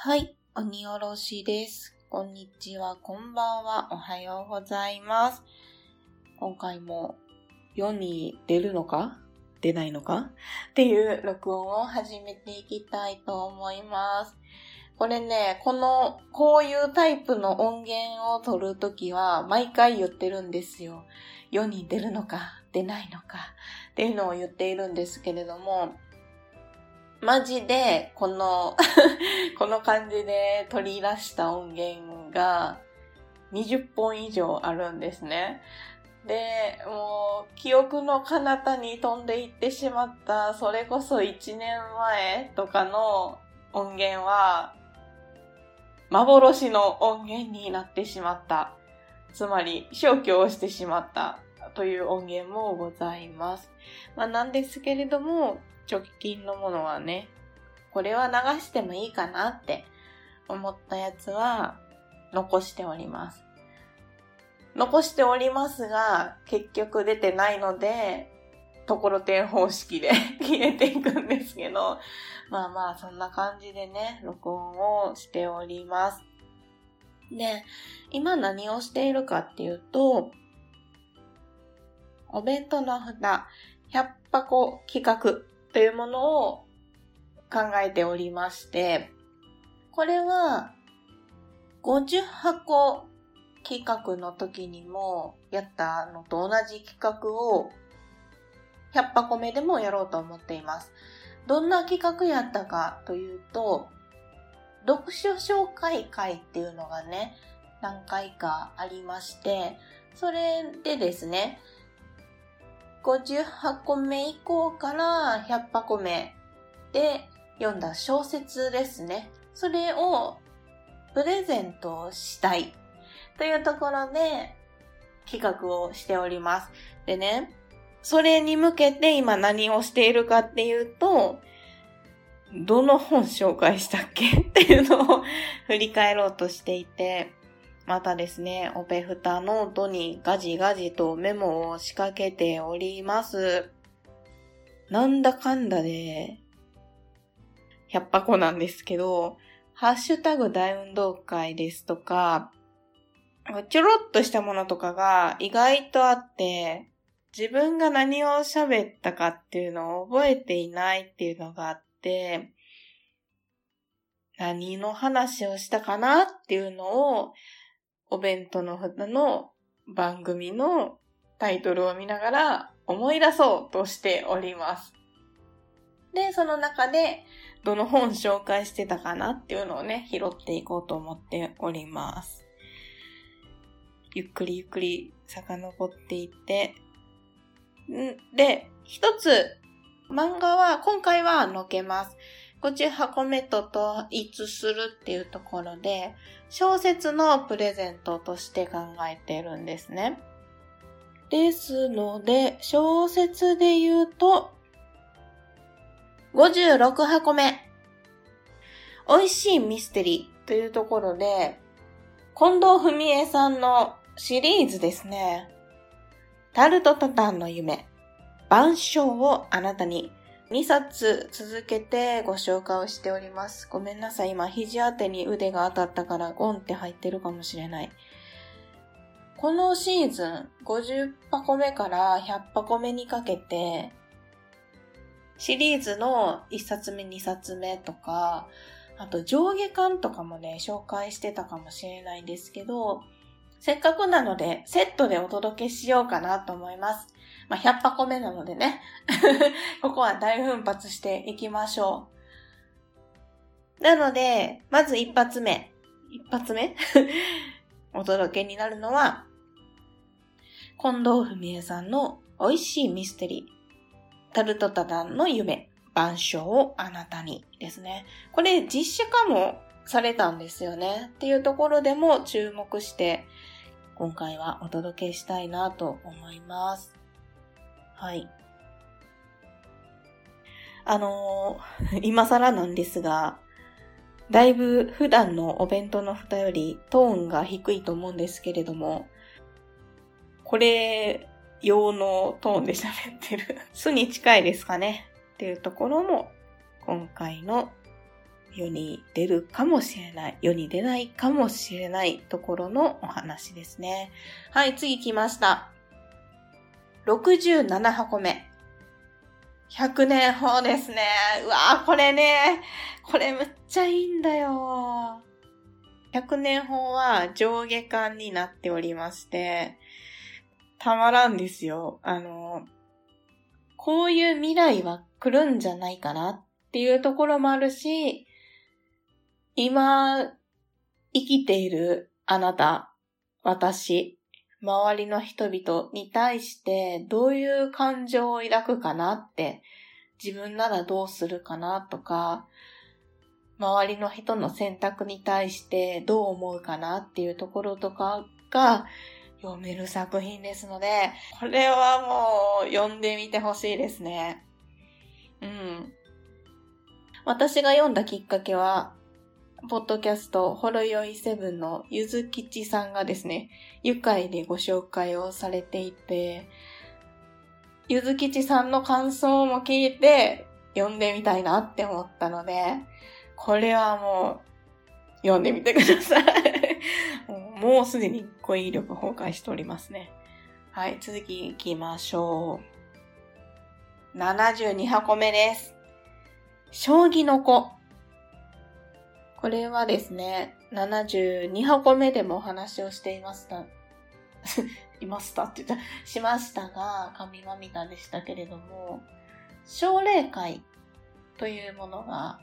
はい、鬼おろしです。こんにちは、こんばんは、おはようございます。今回も世に出るのか？出ないのか？っていう録音を始めていきたいと思います。これね、この、こういうタイプの音源を取るときは、毎回言ってるんですよ。世に出るのか、出ないのか、っていうのを言っているんですけれども、マジで、この、この感じで取り出した音源が20本以上あるんですね。で、もう、記憶の彼方に飛んでいってしまった、それこそ1年前とかの音源は、幻の音源になってしまった。つまり、消去をしてしまったという音源もございます。まあ、なんですけれども、直近のものはね、これは流してもいいかなって思ったやつは残しております。残しておりますが、結局出てないので、ところてん方式で 消えていくんですけど、まあまあそんな感じでね、録音をしております。で、今何をしているかっていうと、お弁当の蓋100箱企画というものを考えておりまして、これは50箱企画の時にもやったのと同じ企画を100箱目でもやろうと思っています。どんな企画やったかというと、読書紹介会っていうのがね、何回かありまして、それでですね、50箱目以降から100箱目で読んだ小説ですね。それをプレゼントしたいというところで企画をしております。でね、それに向けて今何をしているかっていうと、どの本紹介したっけ？っていうのを振り返ろうとしていて、またですね、オペフタノートにガジガジとメモを仕掛けております。なんだかんだで、100箱なんですけど、ハッシュタグ大運動会ですとか、ちょろっとしたものとかが意外とあって、自分が何を喋ったかっていうのを覚えていないっていうのがあって、何の話をしたかなっていうのを、お弁当の札の番組のタイトルを見ながら思い出そうとしております。で、その中でどの本紹介してたかなっていうのをね、拾っていこうと思っております。ゆっくりゆっくり遡っていって、ん？で、一つ、漫画は今回はのけます。50箱目と統一するっていうところで、小説のプレゼントとして考えてるんですね。ですので、小説で言うと、56箱目。美味しいミステリーというところで、近藤文江さんのシリーズですね。タルトタタンの夢。晩鐘をあなたに。2冊続けてご紹介をしております。ごめんなさい。今、肘当てに腕が当たったからゴンって入ってるかもしれない。このシーズン、50箱目から100箱目にかけて、シリーズの1冊目、2冊目とか、あと上下巻とかもね、紹介してたかもしれないんですけど、せっかくなので、セットでお届けしようかなと思います。まあ、100箱目なのでね。ここは大奮発していきましょう。なので、まず一発目。一発目？お届けになるのは、近藤文江さんの美味しいミステリー。タルトタタンの夢。晩鐘をあなたにですね。これ実写化もされたんですよね。っていうところでも注目して、今回はお届けしたいなと思います。はい。あのー、今更なんですが、だいぶ普段のお弁当の蓋よりトーンが低いと思うんですけれども、これ用のトーンで喋ってる。素に近いですかね？っていうところも今回の世に出るかもしれない、世に出ないかもしれないところのお話ですね。はい、次来ました。67箱目。100年法ですね。うわぁ、これね、これむっちゃいいんだよ。100年法は上下巻になっておりまして、たまらんですよ。あの、こういう未来は来るんじゃないかなっていうところもあるし、今、生きているあなた、私、周りの人々に対してどういう感情を抱くかなって、自分ならどうするかなとか、周りの人の選択に対してどう思うかなっていうところとかが読める作品ですので、これはもう読んでみてほしいですね。うん。私が読んだきっかけは、ポッドキャスト、ほろよいセブンのゆずきちさんがですね、愉快でご紹介をされていて、ゆずきちさんの感想も聞いて、読んでみたいなって思ったので、これはもう、読んでみてください もうすでに語彙力崩壊しておりますね。はい、続き行きましょう。72箱目です。将棋の子。これはですね、72箱目でもお話をしていました。いましたって言った、しましたが、神まみたでしたけれども、奨励会というものが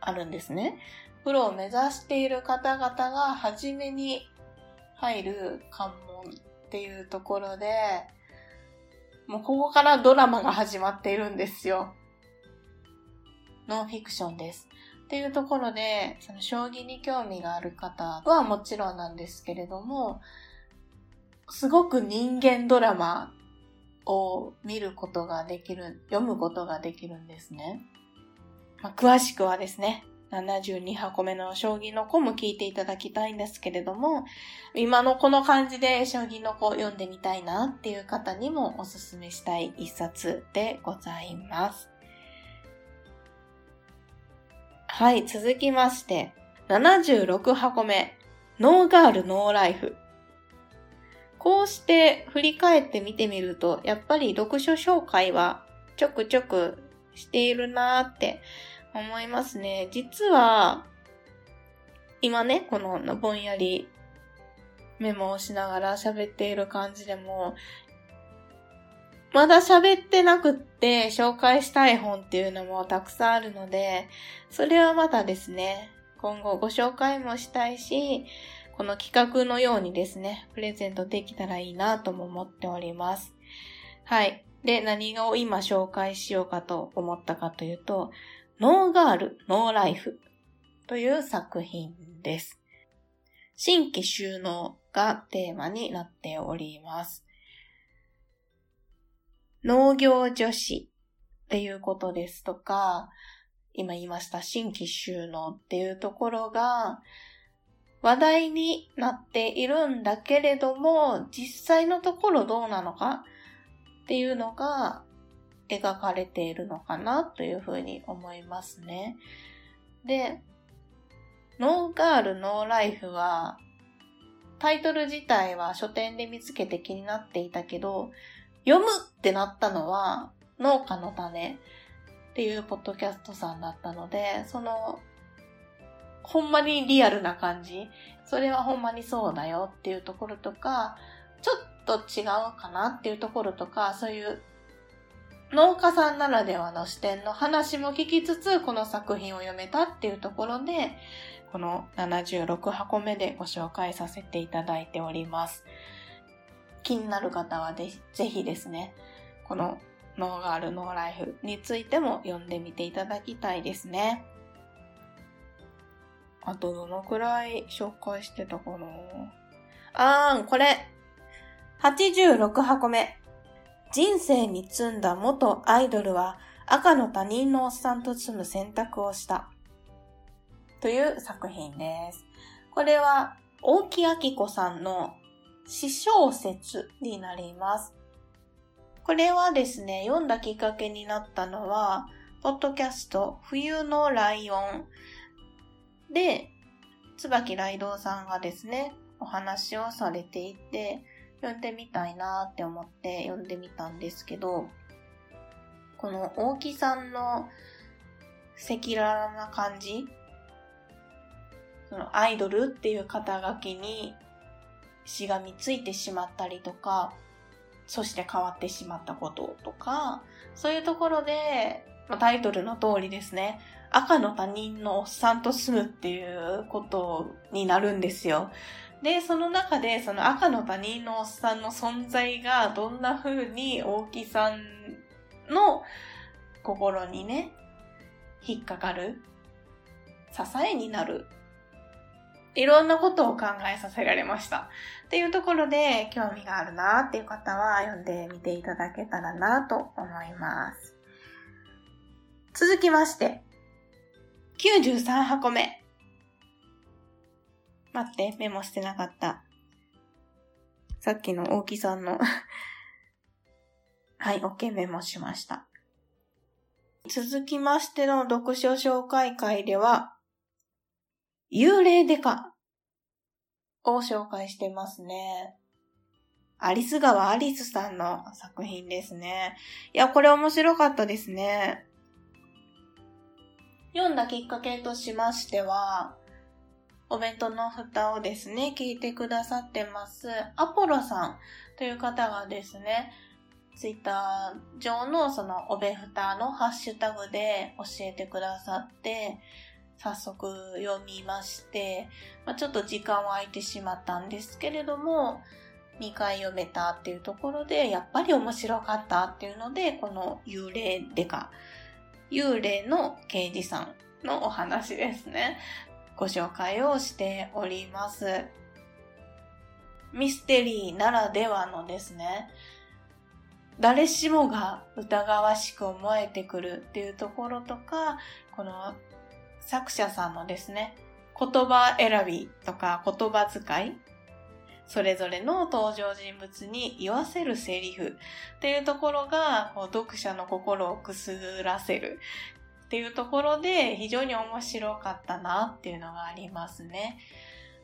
あるんですね。プロを目指している方々が初めに入る関門っていうところで、もうここからドラマが始まっているんですよ。ノンフィクションです。っていうところで、その将棋に興味がある方はもちろんなんですけれども、すごく人間ドラマを見ることができる、読むことができるんですね。まあ、詳しくはですね、72箱目の将棋の子も聞いていただきたいんですけれども、今のこの感じで将棋の子を読んでみたいなっていう方にもおすすめしたい一冊でございます。はい、続きまして、76箱目、ノーガールノーライフ。こうして振り返って見てみると、やっぱり読書紹介はちょくちょくしているなーって思いますね。実は、今ね、このぼんやりメモをしながら喋っている感じでも、まだ喋ってなくって紹介したい本っていうのもたくさんあるので、それはまたですね、今後ご紹介もしたいし、この企画のようにですね、プレゼントできたらいいなとも思っております。はい。で、何を今紹介しようかと思ったかというと、ノーガール、ノーライフという作品です。新規収納がテーマになっております。農業女子っていうことですとか、今言いました新規収納っていうところが話題になっているんだけれども、実際のところどうなのかっていうのが描かれているのかなというふうに思いますね。で、ノーガール、ノーライフは、タイトル自体は書店で見つけて気になっていたけど、読むってなったのは、農家の種っていうポッドキャストさんだったので、その、ほんまにリアルな感じ、それはほんまにそうだよっていうところとか、ちょっと違うかなっていうところとか、そういう農家さんならではの視点の話も聞きつつ、この作品を読めたっていうところで、この76箱目でご紹介させていただいております。気になる方はぜひですね、このノーガールノーライフについても読んでみていただきたいですね。あとどのくらい紹介してたかなあーん、これ !86 箱目。人生に積んだ元アイドルは赤の他人のおっさんと住む選択をした。という作品です。これは大木明子さんの詩小説になります。これはですね、読んだきっかけになったのは、ポッドキャスト冬のライオンで、椿雷道さんがですね、お話をされていて、読んでみたいなって思って読んでみたんですけど、この大木さんの赤裸々な感じそのアイドルっていう肩書きにしがみついてしまったりとか、そして変わってしまったこととか、そういうところで、ま、タイトルの通りですね、赤の他人のおっさんと住むっていうことになるんですよ。で、その中で、その赤の他人のおっさんの存在がどんな風に大木さんの心にね、引っかかる、支えになる、いろんなことを考えさせられました。っていうところで興味があるなっていう方は読んでみていただけたらなと思います。続きまして、93箱目。待って、メモしてなかった。さっきの大木さんの はい、OK メモしました。続きましての読書紹介会では、幽霊デカを紹介してますね。アリス川アリスさんの作品ですね。いや、これ面白かったですね。読んだきっかけとしましては、お弁当の蓋をですね、聞いてくださってます、アポロさんという方がですね、ツイッター上のそのおべふたのハッシュタグで教えてくださって、早速読みまして、まあ、ちょっと時間は空いてしまったんですけれども、2回読めたっていうところで、やっぱり面白かったっていうので、この幽霊デカ、幽霊の刑事さんのお話ですね。ご紹介をしております。ミステリーならではのですね、誰しもが疑わしく思えてくるっていうところとか、この作者さんのですね、言葉選びとか言葉遣い、それぞれの登場人物に言わせるセリフっていうところが、こう読者の心をくすぐらせるっていうところで非常に面白かったなっていうのがありますね。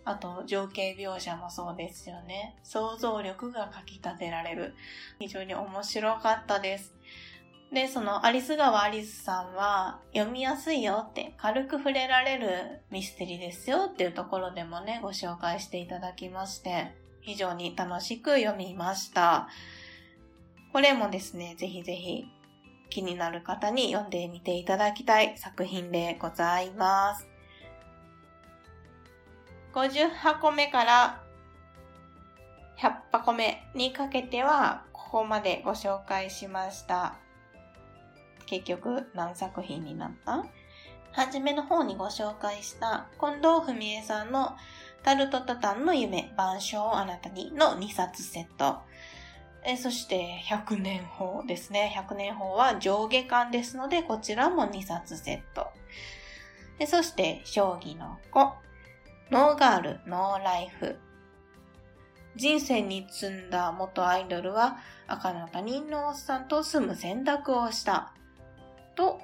あと、情景描写もそうですよね。想像力がかき立てられる。非常に面白かったです。で、そのアリス川アリスさんは読みやすいよって軽く触れられるミステリーですよっていうところでもね、ご紹介していただきまして、非常に楽しく読みました。これもですね、ぜひぜひ気になる方に読んでみていただきたい作品でございます。50箱目から100箱目にかけては、ここまでご紹介しました。結局何作品になった？はじめの方にご紹介した近藤文江さんのタルトタタンの夢、晩鐘をあなたにの2冊セット。えそして100年法ですね。100年法は上下巻ですので、こちらも2冊セット。でそして、将棋の子。ノーガール、ノーライフ。人生に積んだ元アイドルは赤の他人のおっさんと住む選択をした。と、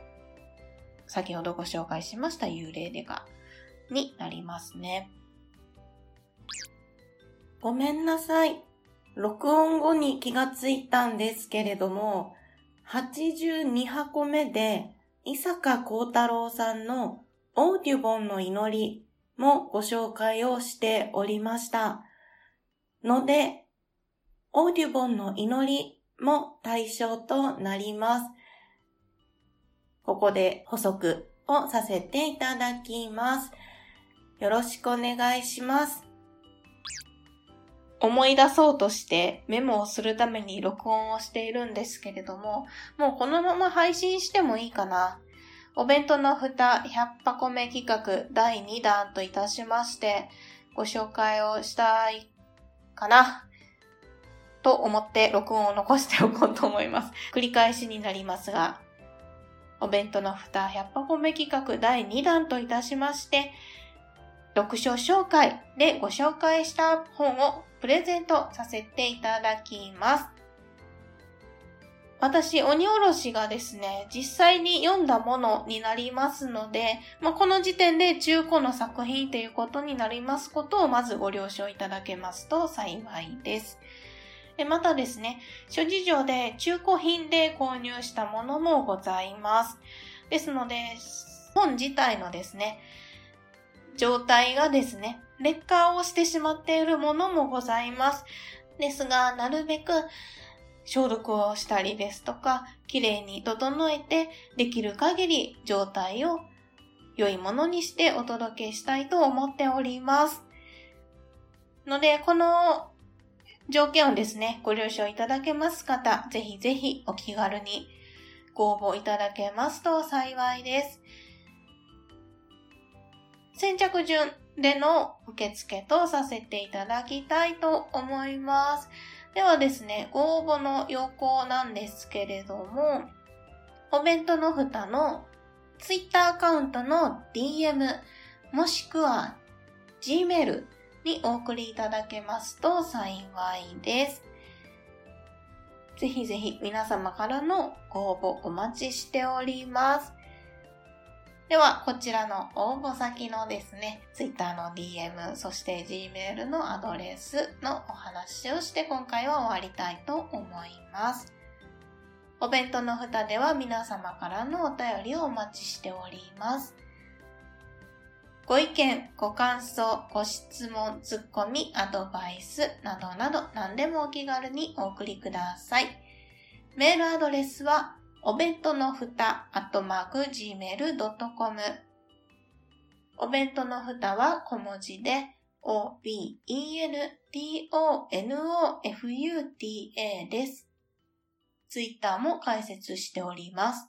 先ほどご紹介しました幽霊デカになりますね。ごめんなさい。録音後に気がついたんですけれども、82箱目で、伊坂幸太郎さんのオーデュボンの祈りもご紹介をしておりました。ので、オーデュボンの祈りも対象となります。ここで補足をさせていただきます。よろしくお願いします。思い出そうとしてメモをするために録音をしているんですけれども、もうこのまま配信してもいいかな。お弁当の蓋100箱目企画第2弾といたしまして、ご紹介をしたいかな、と思って録音を残しておこうと思います。繰り返しになりますが、お弁当の蓋100箱目企画第2弾といたしまして、読書紹介でご紹介した本をプレゼントさせていただきます。私、鬼おろしがですね、実際に読んだものになりますので、まあ、この時点で中古の作品ということになりますことをまずご了承いただけますと幸いです。でまたですね、諸事情で中古品で購入したものもございます。ですので、本自体のですね、状態がですね、劣化をしてしまっているものもございます。ですが、なるべく消毒をしたりですとか、綺麗に整えて、できる限り状態を良いものにしてお届けしたいと思っております。ので、この条件をですね、ご了承いただけます方、ぜひぜひお気軽にご応募いただけますと幸いです。先着順での受付とさせていただきたいと思います。ではですね、ご応募の要項なんですけれども、お弁当の蓋の Twitter アカウントの DM、もしくは Gmail にお送りいただけますと幸いです。ぜひぜひ皆様からのご応募お待ちしております。では、こちらの応募先のですね、Twitter の DM、そして Gmail のアドレスのお話をして今回は終わりたいと思います。お弁当の蓋では皆様からのお便りをお待ちしております。ご意見、ご感想、ご質問、ツッコミ、アドバイスなどなど何でもお気軽にお送りください。メールアドレスはお弁当のふた、アットマーク、gmail.com。お弁当のふたは小文字で、o-b-e-n-t-o-n-o-f-u-t-a です。ツイッターも開設しております。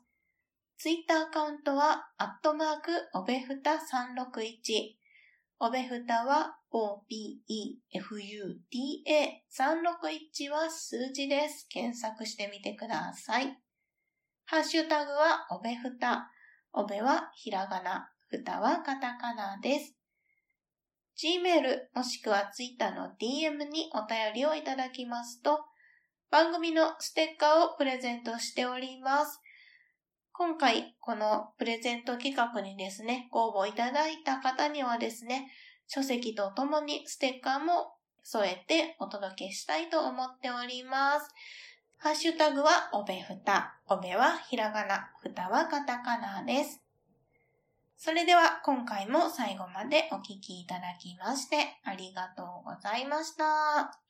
ツイッターアカウントは、アットマーク、おべふた361。おべふたは OBEFUTA361 は数字です。検索してみてください。ハッシュタグはおべふた。おべはひらがな、ふたはカタカナです。Gmail もしくは Twitter の DM にお便りをいただきますと、番組のステッカーをプレゼントしております。今回、このプレゼント企画にですね、ご応募いただいた方にはですね、書籍とともにステッカーも添えてお届けしたいと思っております。ハッシュタグはおべふた。おべはひらがな、ふたはカタカナです。それでは今回も最後までお聴きいただきましてありがとうございました。